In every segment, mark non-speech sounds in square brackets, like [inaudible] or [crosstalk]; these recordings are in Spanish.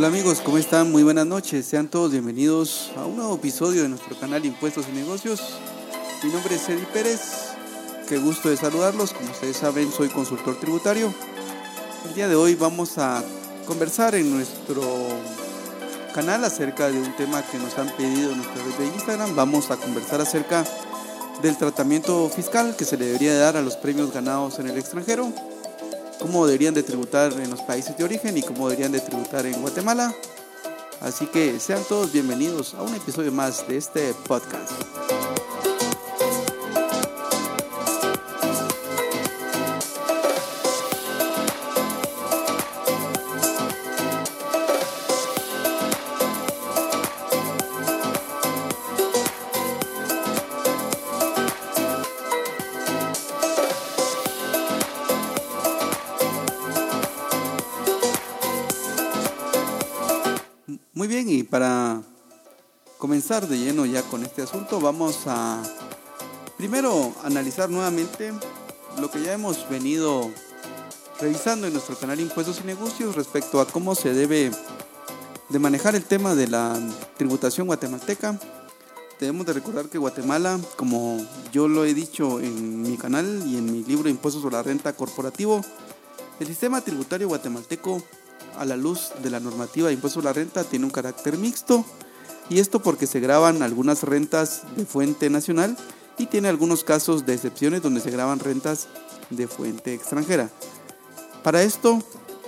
Hola amigos, ¿cómo están? Muy buenas noches. Sean todos bienvenidos a un nuevo episodio de nuestro canal Impuestos y Negocios. Mi nombre es Eddie Pérez. Qué gusto de saludarlos. Como ustedes saben, soy consultor tributario. El día de hoy vamos a conversar en nuestro canal acerca de un tema que nos han pedido en nuestra red de Instagram. Vamos a conversar acerca del tratamiento fiscal que se le debería dar a los premios ganados en el extranjero cómo deberían de tributar en los países de origen y cómo deberían de tributar en Guatemala. Así que sean todos bienvenidos a un episodio más de este podcast. Comenzar de lleno ya con este asunto, vamos a primero analizar nuevamente lo que ya hemos venido revisando en nuestro canal Impuestos y Negocios respecto a cómo se debe de manejar el tema de la tributación guatemalteca. Debemos de recordar que Guatemala, como yo lo he dicho en mi canal y en mi libro Impuestos sobre la Renta Corporativo, el sistema tributario guatemalteco a la luz de la normativa de impuesto a la renta tiene un carácter mixto y esto porque se graban algunas rentas de fuente nacional y tiene algunos casos de excepciones donde se graban rentas de fuente extranjera. Para esto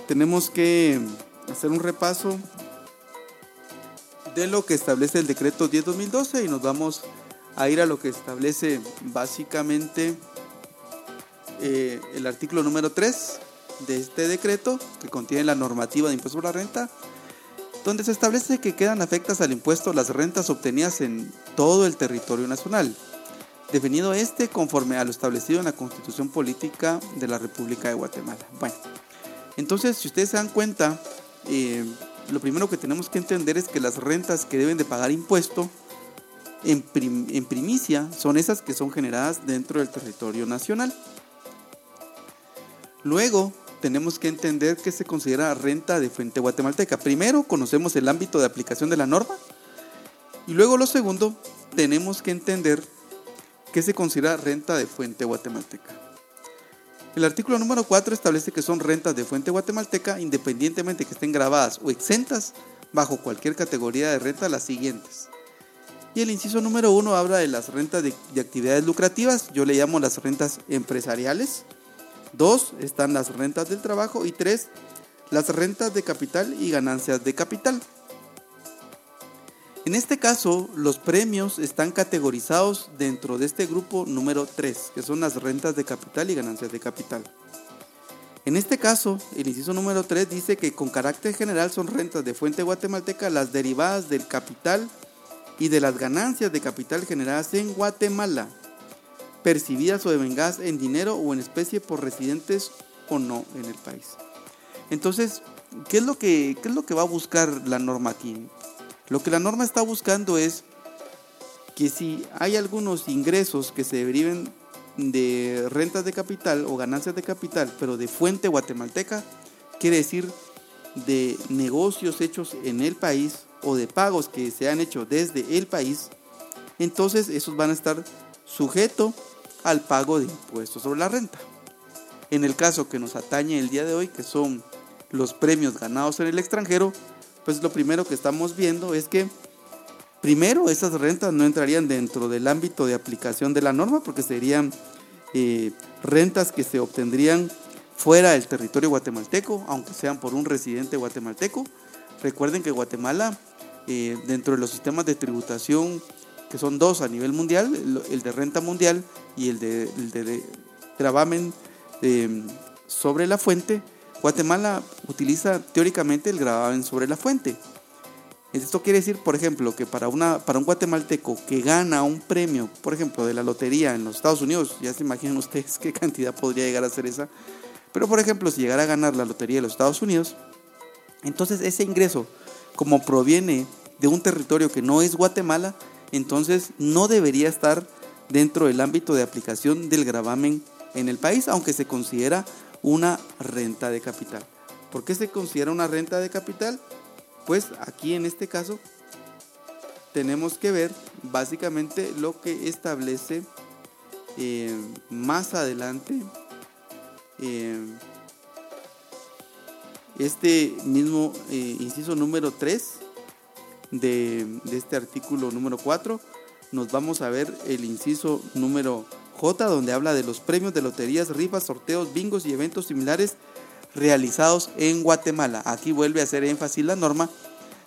tenemos que hacer un repaso de lo que establece el decreto 10-2012 y nos vamos a ir a lo que establece básicamente eh, el artículo número 3 de este decreto que contiene la normativa de impuesto sobre la renta, donde se establece que quedan afectas al impuesto las rentas obtenidas en todo el territorio nacional, definido este conforme a lo establecido en la Constitución Política de la República de Guatemala. Bueno, entonces si ustedes se dan cuenta, eh, lo primero que tenemos que entender es que las rentas que deben de pagar impuesto en, en primicia son esas que son generadas dentro del territorio nacional. Luego, tenemos que entender qué se considera renta de fuente guatemalteca. Primero, conocemos el ámbito de aplicación de la norma. Y luego, lo segundo, tenemos que entender qué se considera renta de fuente guatemalteca. El artículo número 4 establece que son rentas de fuente guatemalteca independientemente que estén grabadas o exentas bajo cualquier categoría de renta las siguientes. Y el inciso número 1 habla de las rentas de, de actividades lucrativas, yo le llamo las rentas empresariales, Dos están las rentas del trabajo y tres las rentas de capital y ganancias de capital. En este caso, los premios están categorizados dentro de este grupo número 3, que son las rentas de capital y ganancias de capital. En este caso, el inciso número 3 dice que con carácter general son rentas de fuente guatemalteca las derivadas del capital y de las ganancias de capital generadas en Guatemala percibidas o devengadas en dinero o en especie por residentes o no en el país. Entonces, ¿qué es lo que, es lo que va a buscar la norma aquí? Lo que la norma está buscando es que si hay algunos ingresos que se deriven de rentas de capital o ganancias de capital, pero de fuente guatemalteca, quiere decir de negocios hechos en el país o de pagos que se han hecho desde el país, entonces esos van a estar sujetos al pago de impuestos sobre la renta. En el caso que nos atañe el día de hoy, que son los premios ganados en el extranjero, pues lo primero que estamos viendo es que primero esas rentas no entrarían dentro del ámbito de aplicación de la norma porque serían eh, rentas que se obtendrían fuera del territorio guatemalteco, aunque sean por un residente guatemalteco. Recuerden que Guatemala, eh, dentro de los sistemas de tributación que son dos a nivel mundial, el, de renta mundial y el de, el gravamen em, sobre la fuente, Guatemala utiliza teóricamente el gravamen sobre la fuente. Esto quiere decir, por ejemplo, que para, una, para un guatemalteco que gana un premio, por ejemplo, de la lotería en los Estados Unidos, ya se imaginan ustedes [laughs] qué cantidad podría llegar a ser esa, pero por ejemplo, si llegara a ganar la lotería de los Estados Unidos, entonces ese ingreso, como proviene de un territorio que no es Guatemala, entonces no debería estar dentro del ámbito de aplicación del gravamen en el país, aunque se considera una renta de capital. ¿Por qué se considera una renta de capital? pues aquí en este caso tenemos que ver básicamente lo que establece eh, más adelante eh, este mismo eh, inciso número 3 de, este artículo número 4 nos vamos a ver el inciso número J donde habla de los premios de loterías, rifas, sorteos, bingos y eventos similares realizados en Guatemala. Aquí vuelve a hacer énfasis la norma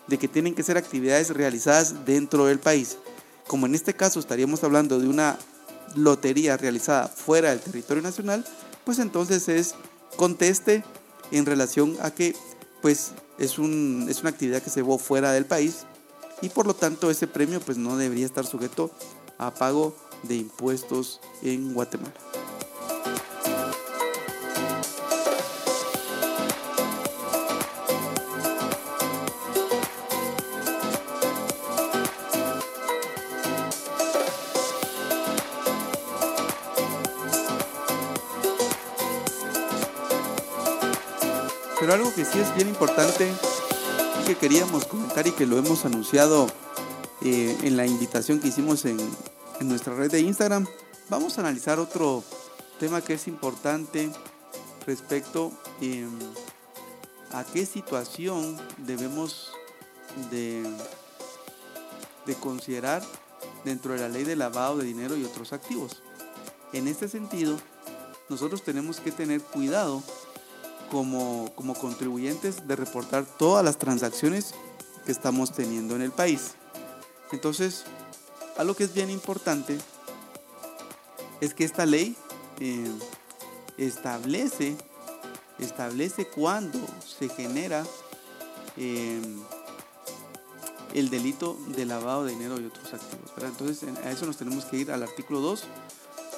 de que tienen que ser actividades realizadas dentro del país. Como en este caso estaríamos hablando de una lotería realizada fuera del territorio nacional, pues entonces es conteste en relación a que pues es, un, es una actividad que se llevó fuera del país y por lo tanto ese premio pues no debería estar sujeto a pago de impuestos en Guatemala. Pero algo que sí es bien importante que queríamos comentar y que lo hemos anunciado eh, en la invitación que hicimos en, nuestra red de Instagram, vamos a analizar otro tema que es importante respecto em, a qué situación debemos de, de considerar dentro de la ley de lavado de dinero y otros activos. En este sentido, nosotros tenemos que tener cuidado como, como contribuyentes de reportar todas las transacciones que estamos teniendo en el país. Entonces, algo que es bien importante es que esta ley eh, establece, establece cuándo se genera eh, el delito de lavado de dinero y otros activos. Entonces, a eso nos tenemos que ir al artículo 2,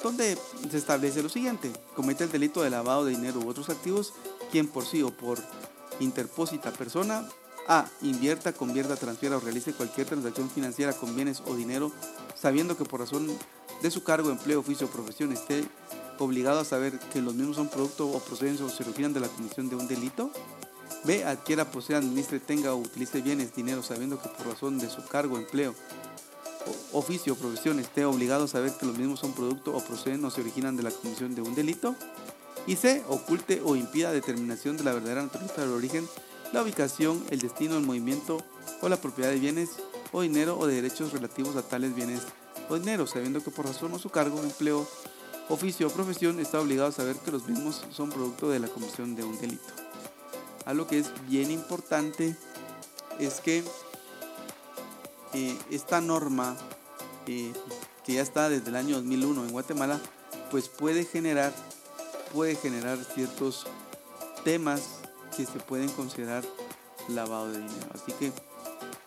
donde se establece lo siguiente. Comete el delito de lavado de dinero u otros activos quien por sí o por interpósita persona A. Invierta, convierta, transfiera o realice cualquier transacción financiera con bienes o dinero, sabiendo que por razón de su cargo, empleo, oficio o profesión esté obligado a saber que los mismos son producto o proceden o se originan de la comisión de un delito. B. Adquiera, posea, administre, tenga o utilice bienes, dinero, sabiendo que por razón de su cargo, empleo, oficio o profesión esté obligado a saber que los mismos son producto o proceden o se originan de la comisión de un delito. Y C. Oculte o impida determinación de la verdadera naturaleza del origen, la ubicación, el destino, el movimiento o la propiedad de bienes o dinero o de derechos relativos a tales bienes o dinero, sabiendo que por razón o su cargo, empleo, oficio o profesión está obligado a saber que los mismos son producto de la comisión de un delito. Algo que es bien importante es que eh, esta norma eh, que ya está desde el año 2001 en Guatemala, pues puede generar puede generar ciertos temas que se pueden considerar lavado de dinero. Así que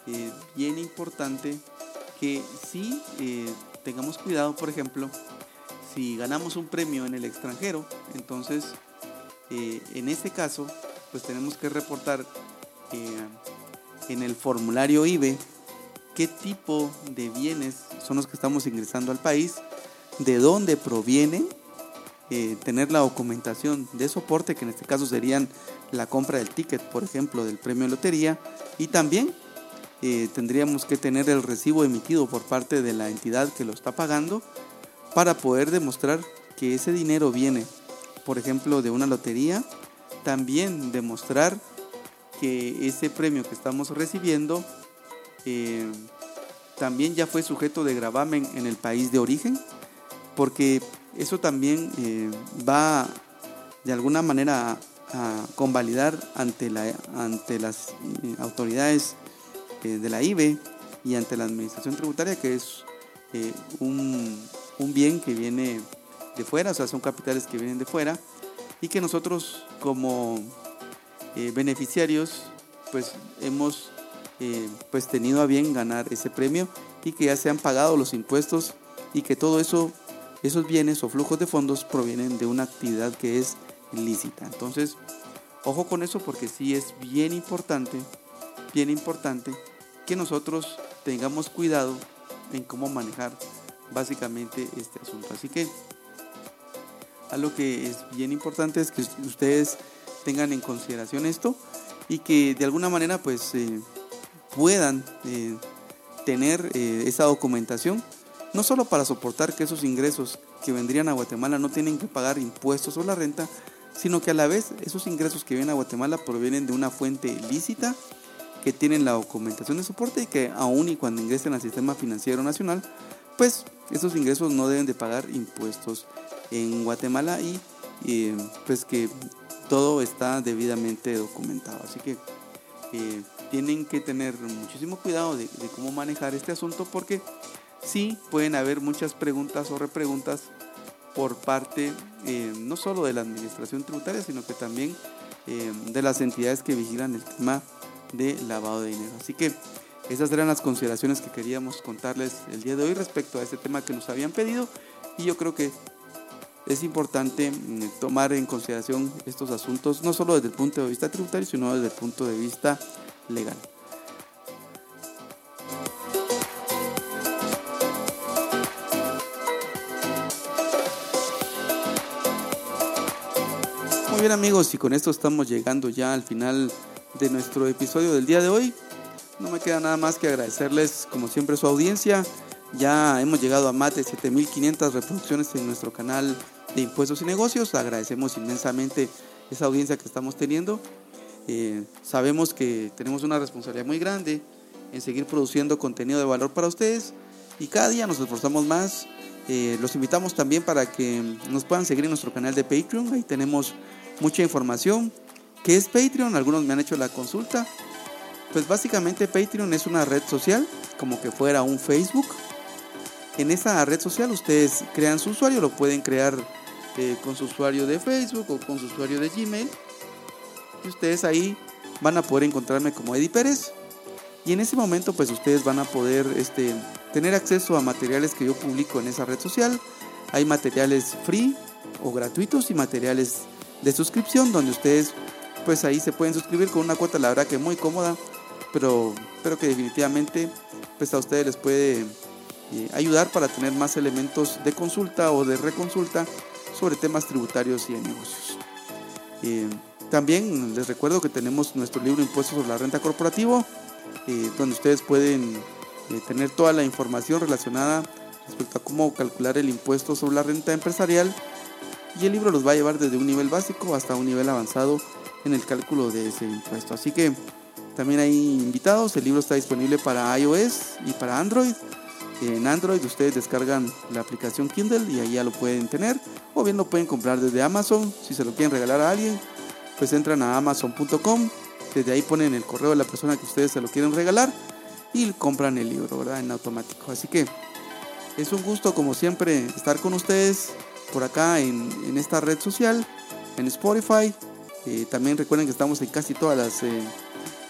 eh, bien importante que sí eh, tengamos cuidado, por ejemplo, si ganamos un premio en el extranjero, entonces eh, en ese caso, pues tenemos que reportar en el formulario IBE qué tipo de bienes son los que estamos ingresando al país, de dónde provienen eh, tener la documentación de soporte, que en este caso serían la compra del ticket, por ejemplo, del premio de lotería, y también eh, tendríamos que tener el recibo emitido por parte de la entidad que lo está pagando para poder demostrar que ese dinero viene, por ejemplo, de una lotería, también demostrar que ese premio que estamos recibiendo eh, también ya fue sujeto de gravamen en el país de origen, porque eso también eh, va de alguna manera a, convalidar ante, la, ante las eh, autoridades eh, de la IBE y ante la Administración Tributaria, que es un, un, bien que viene de fuera, o sea, son capitales que vienen de fuera, y que nosotros como beneficiarios pues hemos pues tenido a bien ganar ese premio y que ya se han pagado los impuestos y que todo eso esos bienes o flujos de fondos provienen de una actividad que es lícita. Entonces, ojo con eso porque sí es bien importante, bien importante que nosotros tengamos cuidado en cómo manejar básicamente este asunto. Así que algo que es bien importante es que ustedes tengan en consideración esto y que de alguna manera pues eh, puedan eh, tener eh, esa documentación, no solo para soportar que esos ingresos que vendrían a Guatemala no tienen que pagar impuestos o la renta, sino que a la vez esos ingresos que vienen a Guatemala provienen de una fuente lícita que tienen la documentación de soporte y que aún y cuando ingresen al sistema financiero nacional, pues esos ingresos no deben de pagar impuestos en Guatemala y pues que todo está debidamente documentado. Así que eh, tienen que tener muchísimo cuidado de, cómo manejar este asunto porque sí pueden haber muchas preguntas o repreguntas por parte eh, no solo de la administración tributaria, sino que también eh, de las entidades que vigilan el tema de lavado de dinero. Así que esas eran las consideraciones que queríamos contarles el día de hoy respecto a este tema que nos habían pedido y yo creo que es importante mm, tomar en consideración estos asuntos, no solo desde el punto de vista tributario, sino desde el punto de vista legal. Bien amigos, y con esto estamos llegando ya al final de nuestro episodio del día de hoy. No me queda nada más que agradecerles como siempre su audiencia. Ya hemos llegado a más de 7500 reproducciones en nuestro canal de impuestos y negocios. Agradecemos inmensamente esa audiencia que estamos teniendo. Eh, sabemos que tenemos una responsabilidad muy grande en seguir produciendo contenido de valor para ustedes y cada día nos esforzamos más. Eh, los invitamos también para que nos puedan seguir en nuestro canal de Patreon. Ahí tenemos mucha información. ¿Qué es Patreon? Algunos me han hecho la consulta. Pues básicamente Patreon es una red social, como que fuera un Facebook. En esa red social ustedes crean su usuario, lo pueden crear eh, con su usuario de Facebook o con su usuario de Gmail. Y ustedes ahí van a poder encontrarme como Eddie Pérez. Y en ese momento pues ustedes van a poder este, tener acceso a materiales que yo publico en esa red social. Hay materiales free o gratuitos y materiales de suscripción donde ustedes pues ahí se pueden suscribir con una cuota la verdad que muy cómoda pero, pero que definitivamente pues a ustedes les puede eh, ayudar para tener más elementos de consulta o de reconsulta sobre temas tributarios y de negocios. Eh, también les recuerdo que tenemos nuestro libro Impuestos sobre la Renta Corporativo, eh, donde ustedes pueden tener toda la información relacionada respecto a cómo calcular el impuesto sobre la renta empresarial. Y el libro los va a llevar desde un nivel básico hasta un nivel avanzado en el cálculo de ese impuesto. Así que también hay invitados, el libro está disponible para iOS y para Android. En Android ustedes descargan la aplicación Kindle y ahí ya lo pueden tener. O bien lo pueden comprar desde Amazon. Si se lo quieren regalar a alguien, pues entran a amazon.com. Desde ahí ponen el correo de la persona que ustedes se lo quieren regalar y compran el libro, ¿verdad? En automático. Así que es un gusto, como siempre, estar con ustedes por acá en, esta red social, en Spotify. Eh, también recuerden que estamos en casi todas las eh,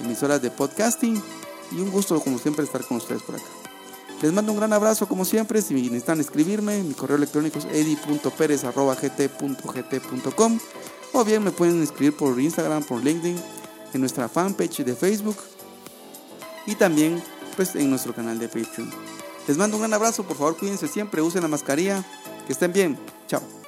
emisoras de podcasting. Y un gusto, como siempre, estar con ustedes por acá. Les mando un gran abrazo como siempre. Si necesitan escribirme, mi correo electrónico es edi.perez.gt.gt.com o bien me pueden escribir por Instagram, por LinkedIn, en nuestra fanpage de Facebook y también pues en nuestro canal de Patreon. Les mando un gran abrazo, por favor cuídense siempre, usen la mascarilla, que estén bien, chao.